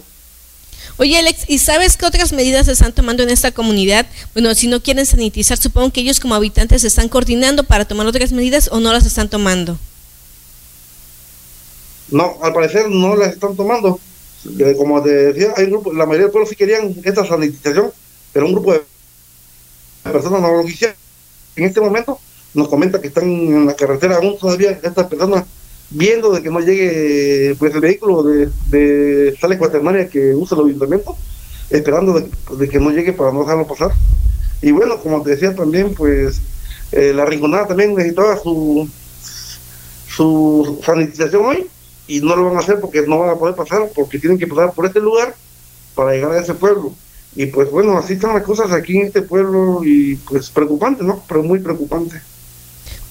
Oye Alex, ¿y sabes qué otras medidas se están tomando en esta comunidad? Bueno, si no quieren sanitizar, supongo que ellos como habitantes se están coordinando para tomar otras medidas o no las están tomando. No, al parecer no las están tomando. Eh, como te decía, hay grupo, la mayoría del pueblo sí querían esta sanitización, pero un grupo de personas no lo quisieron. En este momento nos comenta que están en la carretera aún todavía estas personas viendo de que no llegue pues el vehículo de, de sale cuaternaria que usa el ayuntamiento, esperando de, que no llegue para no dejarlo pasar. Y bueno, como te decía también, pues eh, la rinconada también necesitaba su su sanitización hoy y no lo van a hacer porque no van a poder pasar, porque tienen que pasar por este lugar para llegar a ese pueblo. Y pues bueno, así están las cosas aquí en este pueblo y pues preocupante, ¿no? Pero muy preocupante.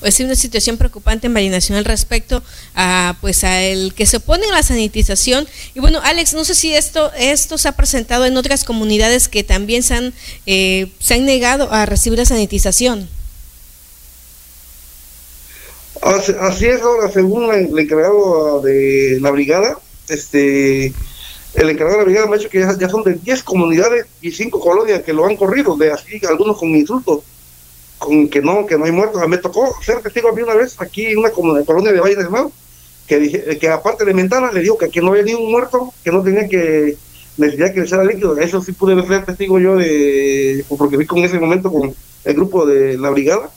Sí, una situación preocupante en Valle Nacional respecto a pues a el que se opone a la sanitización. Y bueno, Alex, no sé si esto esto se ha presentado en otras comunidades que también se han, eh, se han negado a recibir la sanitización. Así, es ahora, según el encargado de la brigada, este el encargado de la brigada me ha dicho que ya, son de 10 comunidades y 5 colonias que lo han corrido, de así, algunos con insultos, con que no, que no hay muertos. Me tocó ser testigo a mí una vez aquí en una colonia de Valle de Mar, que, dije, que aparte de Mentana le digo que aquí no había ni un muerto, que no tenía que necesidad que le echara líquido. Eso sí pude ser testigo yo de, porque vi con ese momento con el grupo de la brigada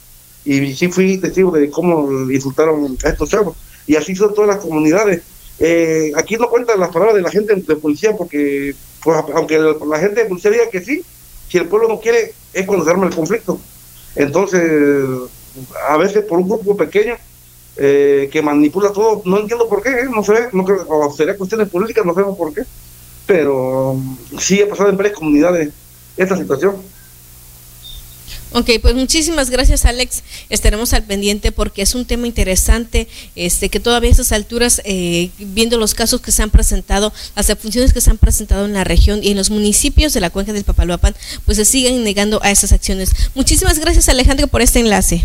y sí fui testigo de cómo insultaron a estos chavos. Y así son todas las comunidades eh, aquí no cuentan las palabras de la gente de policía porque, pues, aunque la, gente de policía diga que sí, si el pueblo no quiere, es cuando se arma el conflicto. Entonces, a veces por un grupo pequeño eh, que manipula todo, no entiendo por qué, ¿eh? no sé, no creo, o sería cuestiones políticas, no sabemos por qué, pero sí ha pasado en varias comunidades esta situación. Ok, pues muchísimas gracias Alex. Estaremos al pendiente porque es un tema interesante, este que todavía a esas alturas, eh, viendo los casos que se han presentado, las funciones que se han presentado en la región y en los municipios de la cuenca del Papaloapan, pues se siguen negando a esas acciones. Muchísimas gracias Alejandro por este enlace.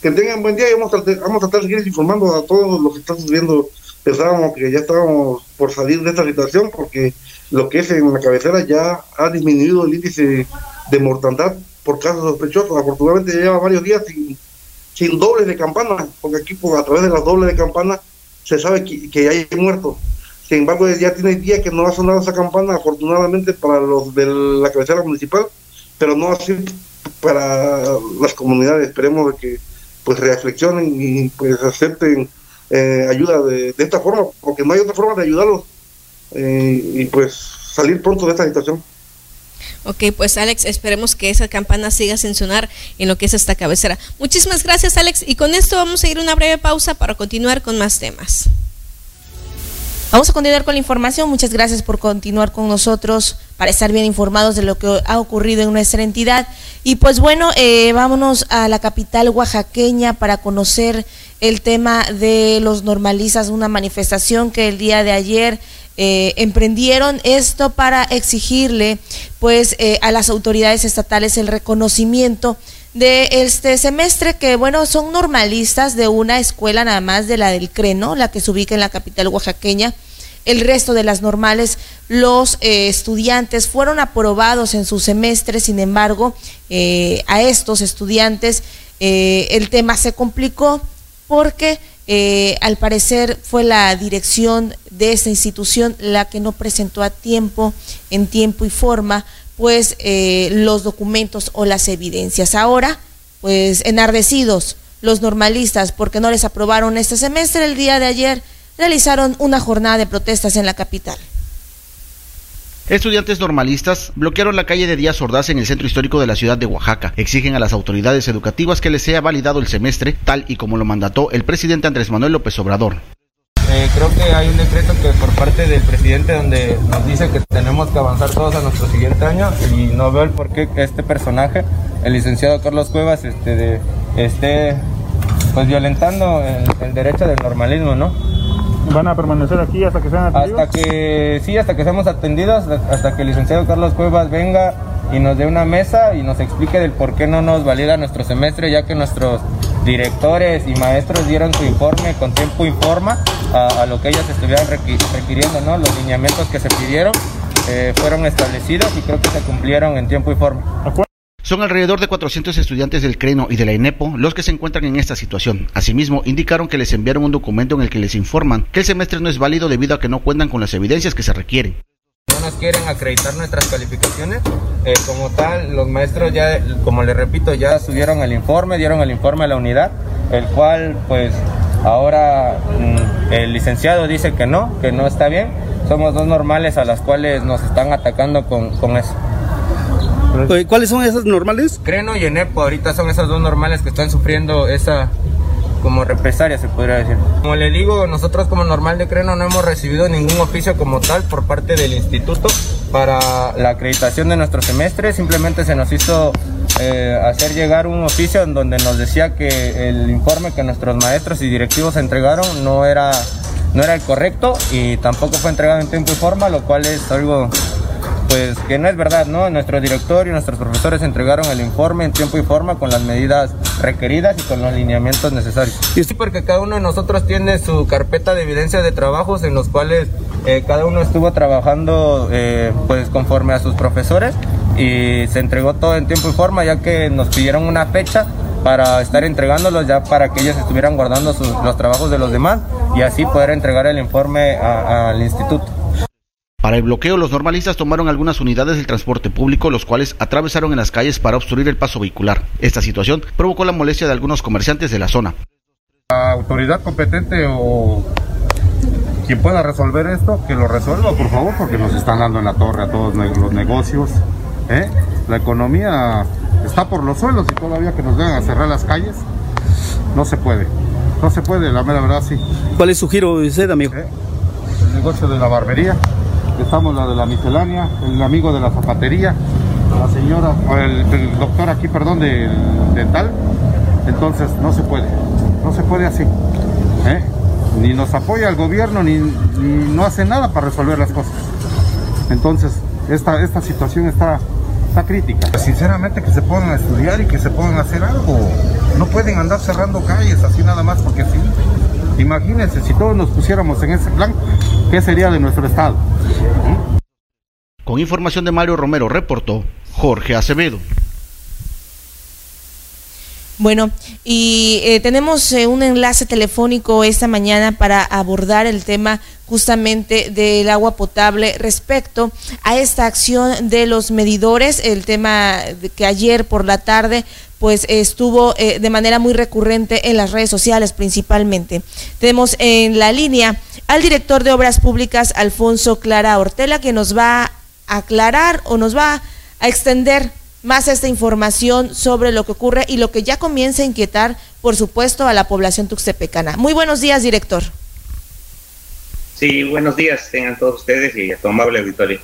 Que tengan buen día y vamos a, vamos a tratar de seguir informando a todos los que están subiendo. Pensábamos que ya estábamos por salir de esta situación porque lo que es en la cabecera ya ha disminuido el índice de mortandad por casos sospechosos. Afortunadamente lleva varios días sin, sin dobles de campana, porque aquí a través de las dobles de campana se sabe que, hay muertos. Sin embargo, ya tiene día que no ha sonado esa campana, afortunadamente para los de la cabecera municipal, pero no así para las comunidades. Esperemos que pues reflexionen y pues acepten eh, ayuda de, de, esta forma, porque no hay otra forma de ayudarlos eh, y pues salir pronto de esta situación. Ok, pues Alex, esperemos que esa campana siga sin sonar en lo que es esta cabecera. Muchísimas gracias Alex y con esto vamos a ir a una breve pausa para continuar con más temas. Vamos a continuar con la información. Muchas gracias por continuar con nosotros para estar bien informados de lo que ha ocurrido en nuestra entidad. Y pues bueno, eh, vámonos a la capital oaxaqueña para conocer el tema de los normalistas, una manifestación que el día de ayer eh, emprendieron. Esto para exigirle pues eh, a las autoridades estatales el reconocimiento de este semestre que bueno son normalistas de una escuela nada más de la del Creno, la que se ubica en la capital oaxaqueña. El resto de las normales, los eh, estudiantes fueron aprobados en su semestre, sin embargo, a estos estudiantes el tema se complicó porque al parecer fue la dirección de esta institución la que no presentó a tiempo, en tiempo y forma, pues eh, los documentos o las evidencias. Ahora, pues enardecidos los normalistas porque no les aprobaron este semestre, el día de ayer realizaron una jornada de protestas en la capital. Estudiantes normalistas bloquearon la calle de Díaz Ordaz en el centro histórico de la ciudad de Oaxaca. Exigen a las autoridades educativas que les sea validado el semestre, tal y como lo mandató el presidente Andrés Manuel López Obrador. Eh, creo que hay un decreto que por parte del presidente donde nos dice que tenemos que avanzar todos a nuestro siguiente año y no veo el por qué este personaje, el licenciado Carlos Cuevas, este, esté pues violentando el, derecho del normalismo, ¿no? ¿Van a permanecer aquí hasta que sean atendidos? Hasta que, sí, hasta que seamos atendidos, hasta que el licenciado Carlos Cuevas venga y nos dé una mesa y nos explique del por qué no nos valida nuestro semestre, ya que nuestros directores y maestros dieron su informe con tiempo y forma a, lo que ellos estuvieran requiriendo, ¿no? Los lineamientos que se pidieron eh, fueron establecidos y creo que se cumplieron en tiempo y forma. Son alrededor de 400 estudiantes del CRENO y de la INEPO los que se encuentran en esta situación. Asimismo, indicaron que les enviaron un documento en el que les informan que el semestre no es válido debido a que no cuentan con las evidencias que se requieren no nos quieren acreditar nuestras calificaciones. Eh, como tal, los maestros ya, como les repito, ya subieron el informe, dieron el informe a la unidad, el cual pues ahora mm, el licenciado dice que no, que no está bien. Somos dos normales a las cuales nos están atacando con, con eso. ¿Cuáles son esas normales? Creno y Enepo, ahorita son esas dos normales que están sufriendo esa, como represalia se podría decir. Como le digo, nosotros como normal de Creno no hemos recibido ningún oficio como tal por parte del instituto para la acreditación de nuestro semestre, simplemente se nos hizo eh, hacer llegar un oficio en donde nos decía que el informe que nuestros maestros y directivos entregaron no era, no era el correcto y tampoco fue entregado en tiempo y forma, lo cual es algo pues que no es verdad, ¿no? Nuestro director y nuestros profesores entregaron el informe en tiempo y forma con las medidas requeridas y con los lineamientos necesarios. Y sí, porque cada uno de nosotros tiene su carpeta de evidencia de trabajos en los cuales eh, cada uno estuvo trabajando eh, pues conforme a sus profesores y se entregó todo en tiempo y forma ya que nos pidieron una fecha para estar entregándolos ya para que ellos estuvieran guardando los trabajos de los demás y así poder entregar el informe al instituto. Para el bloqueo, los normalistas tomaron algunas unidades del transporte público, los cuales atravesaron en las calles para obstruir el paso vehicular. Esta situación provocó la molestia de algunos comerciantes de la zona. La autoridad competente o quien pueda resolver esto, que lo resuelva, por favor, porque nos están dando en la torre a todos los negocios. ¿eh? La economía está por los suelos y todavía que nos vengan a cerrar las calles, no se puede. No se puede, la mera verdad sí. ¿Cuál es su giro de usted, amigo? ¿Eh? El negocio de la barbería estamos la de la miscelánea, el amigo de la zapatería, la señora, el, doctor aquí, perdón, del dental. Entonces no se puede, no se puede así. ¿eh? Ni nos apoya el gobierno, ni, no hace nada para resolver las cosas. Entonces, esta, esta situación está, está crítica. Sinceramente que se a estudiar y que se a hacer algo. No pueden andar cerrando calles así nada más porque sí. Imagínense si todos nos pusiéramos en ese plan, ¿qué sería de nuestro estado? Con información de Mario Romero, reportó Jorge Acevedo. Bueno, y eh, tenemos eh, un enlace telefónico esta mañana para abordar el tema justamente del agua potable respecto a esta acción de los medidores, el tema que ayer por la tarde pues estuvo eh, de manera muy recurrente en las redes sociales principalmente. Tenemos en la línea al director de Obras Públicas, Alfonso Clara Ortela, que nos va a aclarar o nos va a extender más esta información sobre lo que ocurre y lo que ya comienza a inquietar, por supuesto, a la población tuxtepecana. Muy buenos días, director. Sí, buenos días tengan todos ustedes y a tu amable auditorio.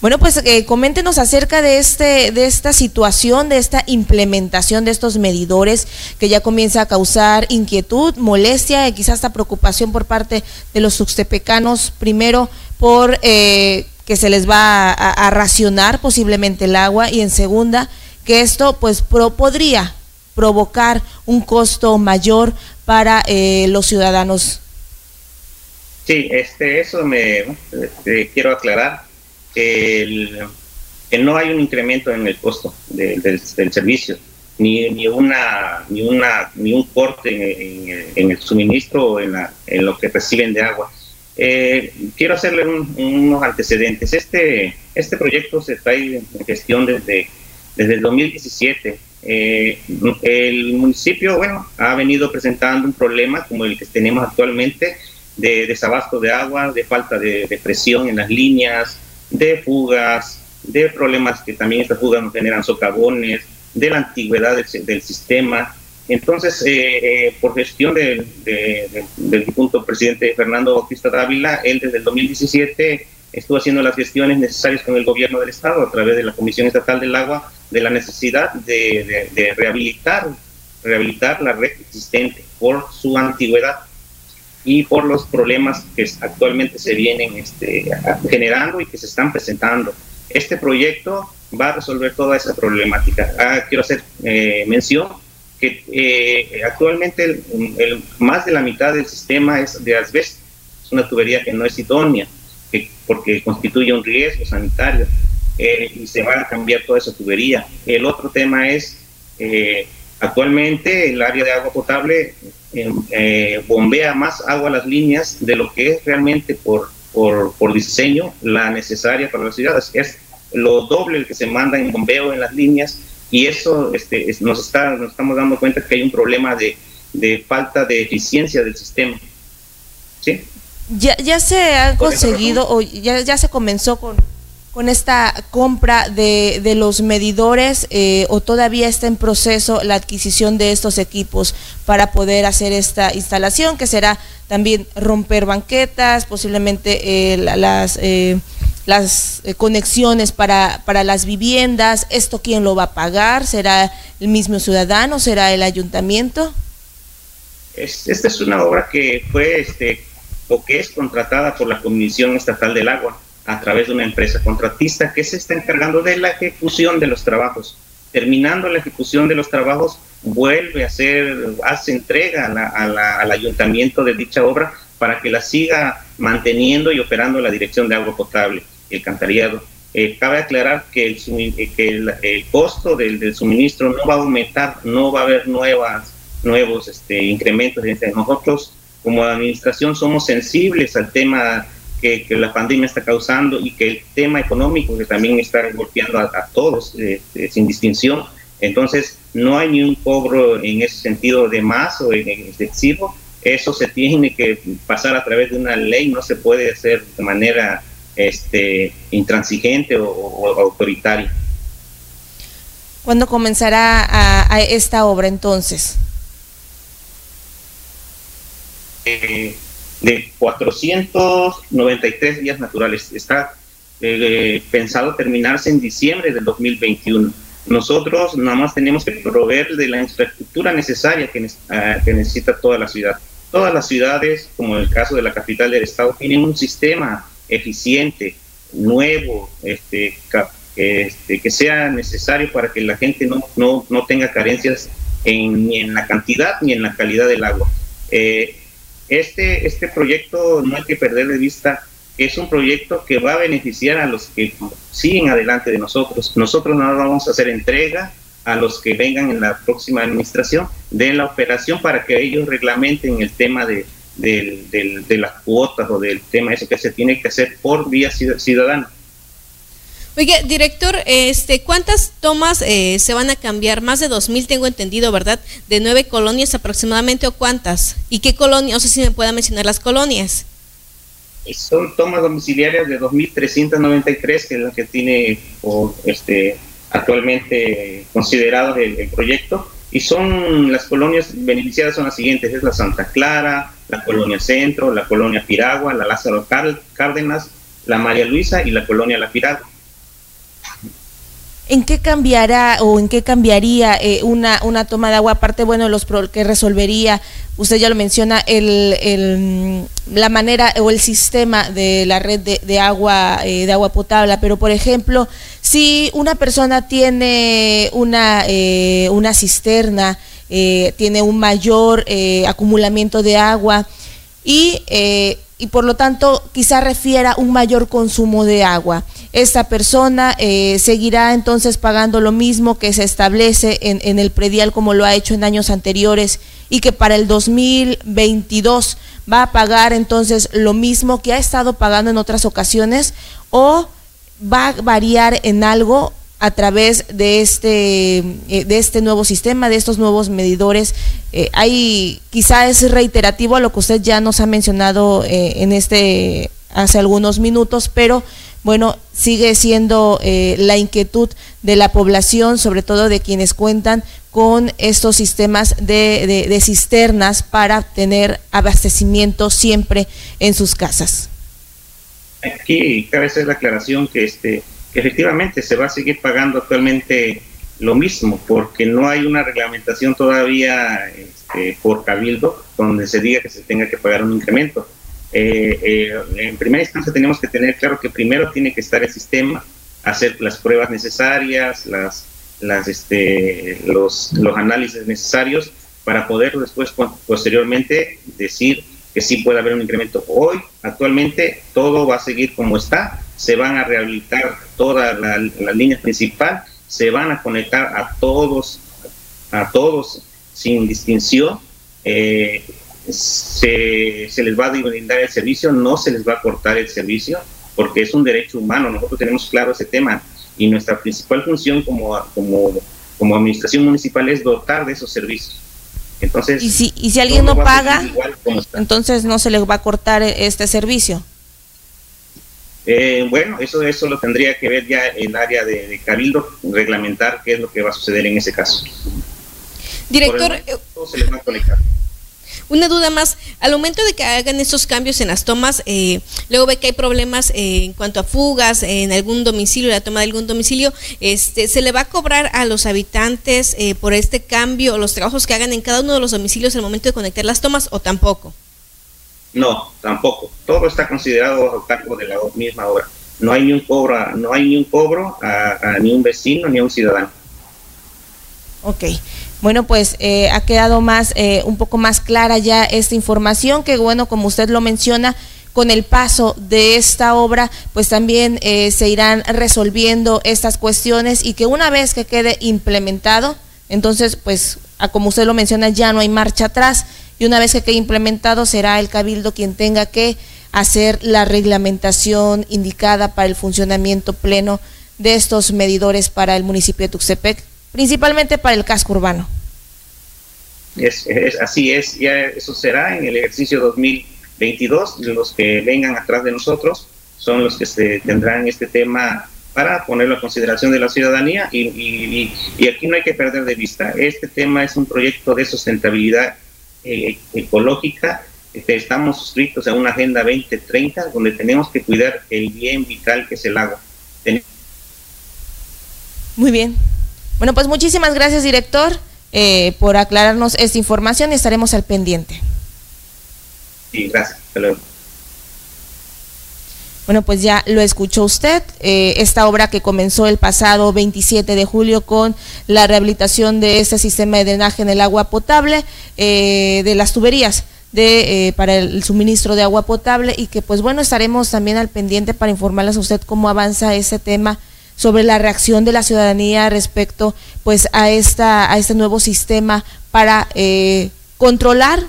Bueno, pues eh, coméntenos acerca de este, de esta situación, de esta implementación de estos medidores que ya comienza a causar inquietud, molestia y quizás hasta preocupación por parte de los substepecanos. Primero, por eh, que se les va a, racionar posiblemente el agua y en segunda, que esto pues podría provocar un costo mayor para eh, los ciudadanos. Sí, este, eso me quiero aclarar que no hay un incremento en el costo del, servicio, ni, ni, una, ni, una, ni un corte en, el suministro o en, la, lo que reciben de agua. Eh, quiero hacerle unos antecedentes. Este, este proyecto se trae en gestión desde, desde el 2017. Eh, el municipio, bueno, ha venido presentando un problema como el que tenemos actualmente de desabasto de agua, de falta de presión en las líneas, de fugas, de problemas que también estas fugas nos generan socavones, de la antigüedad del, sistema. Entonces, eh, eh, por gestión del, del difunto presidente Fernando Bautista Dávila, él desde el 2017 estuvo haciendo las gestiones necesarias con el gobierno del Estado a través de la Comisión Estatal del Agua de la necesidad de rehabilitar, rehabilitar la red existente por su antigüedad y por los problemas que actualmente se vienen este, generando y que se están presentando. Este proyecto va a resolver toda esa problemática. Ah, quiero hacer eh, mención que eh, actualmente el, más de la mitad del sistema es de asbesto. Es una tubería que no es idónea que, porque constituye un riesgo sanitario eh, y se va a cambiar toda esa tubería. El otro tema es Actualmente el área de agua potable eh, eh, bombea más agua a las líneas de lo que es realmente por, por, diseño la necesaria para las ciudades. Es lo doble el que se manda en bombeo en las líneas y eso este, nos, está, nos estamos dando cuenta que hay un problema de, de falta de eficiencia del sistema. ¿Sí? Ya, ya se ha conseguido o ya, ya se comenzó con con esta compra de, de los medidores eh, o todavía está en proceso la adquisición de estos equipos para poder hacer esta instalación, que será también romper banquetas, posiblemente eh, las, eh, las conexiones para, para las viviendas? ¿Esto quién lo va a pagar? ¿Será el mismo ciudadano? ¿Será el ayuntamiento? esta es una obra que fue este, o que es contratada por la Comisión Estatal del Agua a través de una empresa contratista que se está encargando de la ejecución de los trabajos. Terminando la ejecución de los trabajos, vuelve a hacer, hace entrega al ayuntamiento de dicha obra para que la siga manteniendo y operando la dirección de agua potable, el cantarillado. Eh, cabe aclarar que el, eh, costo del, suministro no va a aumentar, no va a haber nuevos este, incrementos. Nosotros como administración somos sensibles al tema que, la pandemia está causando y que el tema económico que también está golpeando a, todos este, sin distinción. Entonces, no hay ni un cobro en ese sentido de más o excesivo. Eso se tiene que pasar a través de una ley, no se puede hacer de manera este, intransigente o, autoritaria. ¿Cuándo comenzará a, esta obra entonces? Eh, de 493 días naturales. Está eh, pensado terminarse en diciembre del 2021. Nosotros nada más tenemos que proveer de la infraestructura necesaria que, ah, que necesita toda la ciudad. Todas las ciudades, como en el caso de la capital del estado, tienen un sistema eficiente, nuevo, este, este, que sea necesario para que la gente no, no, no tenga carencias en, ni en la cantidad ni en la calidad del agua. Eh, este, este proyecto no hay que perder de vista es un proyecto que va a beneficiar a los que siguen adelante de nosotros. Nosotros no vamos a hacer entrega a los que vengan en la próxima administración de la operación para que ellos reglamenten el tema de, de las cuotas o del tema eso que se tiene que hacer por vía ciudadana. Oye, director, este, ¿cuántas tomas eh, se van a cambiar? Más de 2.000 tengo entendido, ¿verdad? De nueve colonias aproximadamente, ¿o cuántas? ¿Y qué colonias? No sé si me pueda mencionar las colonias. Son tomas domiciliarias de 2.393, que es la que tiene este, actualmente considerado el, proyecto. Y son las colonias beneficiadas son las siguientes, es la Santa Clara, la Colonia Centro, la Colonia Piragua, la Lázaro Cárdenas, la María Luisa y la Colonia La Piragua. ¿En qué cambiará o en qué cambiaría eh, una, una toma de agua? Aparte, bueno, los que resolvería, usted ya lo menciona, el, el, la manera o el sistema de la red de, agua, eh, de agua potable. Pero, por ejemplo, si una persona tiene una, eh, una cisterna, tiene un mayor acumulamiento de agua y y por lo tanto quizá refiera un mayor consumo de agua. Esta persona eh, seguirá entonces pagando lo mismo que se establece en, en, el predial como lo ha hecho en años anteriores y que para el 2022 va a pagar entonces lo mismo que ha estado pagando en otras ocasiones o va a variar en algo a través de este, eh, de este nuevo sistema, de estos nuevos medidores. Eh, hay, quizá es reiterativo a lo que usted ya nos ha mencionado eh, en este hace algunos minutos, pero bueno, sigue siendo la inquietud de la población, sobre todo de quienes cuentan con estos sistemas de, de cisternas para tener abastecimiento siempre en sus casas. Aquí cabe hacer la aclaración que este efectivamente se va a seguir pagando actualmente lo mismo, porque no hay una reglamentación todavía este, por cabildo donde se diga que se tenga que pagar un incremento. Eh, eh, en primera instancia tenemos que tener claro que primero tiene que estar el sistema, hacer las pruebas necesarias, las, las, este, los, los análisis necesarios para poder después posteriormente decir que sí puede haber un incremento. Hoy, actualmente, todo va a seguir como está, se van a rehabilitar todas las la líneas principales, se van a conectar a todos, a todos sin distinción, eh, se, se, les va a brindar el servicio, no se les va a cortar el servicio, porque es un derecho humano, nosotros tenemos claro ese tema y nuestra principal función como, como, como administración municipal es dotar de esos servicios. Entonces, y si, y si alguien no paga, entonces no se le va a cortar este servicio. Eh, bueno, eso, eso lo tendría que ver ya el área de, Cabildo, reglamentar qué es lo que va a suceder en ese caso. Director, se les va a conectar. Una duda más, al momento de que hagan estos cambios en las tomas, eh, luego ve que hay problemas eh, en cuanto a fugas en algún domicilio, la toma de algún domicilio, este, ¿se le va a cobrar a los habitantes eh, por este cambio, los trabajos que hagan en cada uno de los domicilios al momento de conectar las tomas o tampoco? No, tampoco. Todo está considerado a cargo de la misma obra. No hay ni un cobro, no hay ni un cobro a, a ni un vecino ni a un ciudadano. Ok. Bueno, pues eh, ha quedado más, eh, un poco más clara ya esta información, que bueno, como usted lo menciona, con el paso de esta obra, pues también eh, se irán resolviendo estas cuestiones y que una vez que quede implementado, entonces, pues, como usted lo menciona, ya no hay marcha atrás y una vez que quede implementado será el cabildo quien tenga que hacer la reglamentación indicada para el funcionamiento pleno de estos medidores para el municipio de Tuxtepec principalmente para el casco urbano. Es, así es, ya eso será en el ejercicio 2022. Los que vengan atrás de nosotros son los que se tendrán este tema para ponerlo a consideración de la ciudadanía y, aquí no hay que perder de vista. Este tema es un proyecto de sustentabilidad eh, ecológica. Este, estamos suscritos a una Agenda 2030 donde tenemos que cuidar el bien vital que es el agua. Muy bien. Bueno, pues muchísimas gracias, director, eh, por aclararnos esta información y estaremos al pendiente. Sí, gracias. Bueno, pues ya lo escuchó usted, eh, esta obra que comenzó el pasado 27 de julio con la rehabilitación de este sistema de drenaje en el agua potable, eh, de las tuberías de, para el suministro de agua potable y que pues bueno, estaremos también al pendiente para informarles a usted cómo avanza ese tema sobre la reacción de la ciudadanía respecto pues a esta a este nuevo sistema para eh, controlar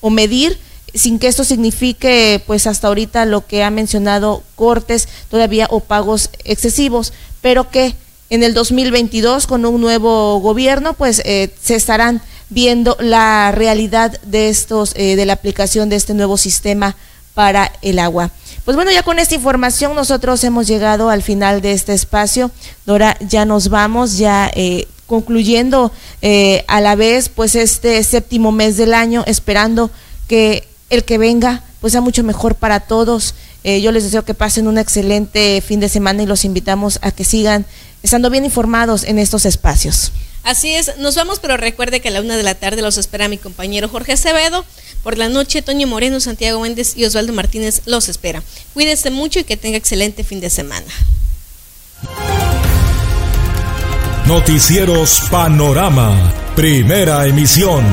o medir sin que esto signifique pues hasta ahorita lo que ha mencionado cortes todavía o pagos excesivos pero que en el 2022 con un nuevo gobierno pues eh, se estarán viendo la realidad de estos eh, de la aplicación de este nuevo sistema para el agua. Pues bueno, ya con esta información nosotros hemos llegado al final de este espacio. Dora, ya nos vamos, ya eh, concluyendo eh, a la vez pues este séptimo mes del año, esperando que el que venga pues sea mucho mejor para todos. Eh, yo les deseo que pasen un excelente fin de semana y los invitamos a que sigan estando bien informados en estos espacios. Así es, nos vamos, pero recuerde que a la una de la tarde los espera mi compañero Jorge Acevedo. Por la noche, Toño Moreno, Santiago Méndez y Osvaldo Martínez los espera. Cuídese mucho y que tenga excelente fin de semana. Noticieros Panorama, primera emisión.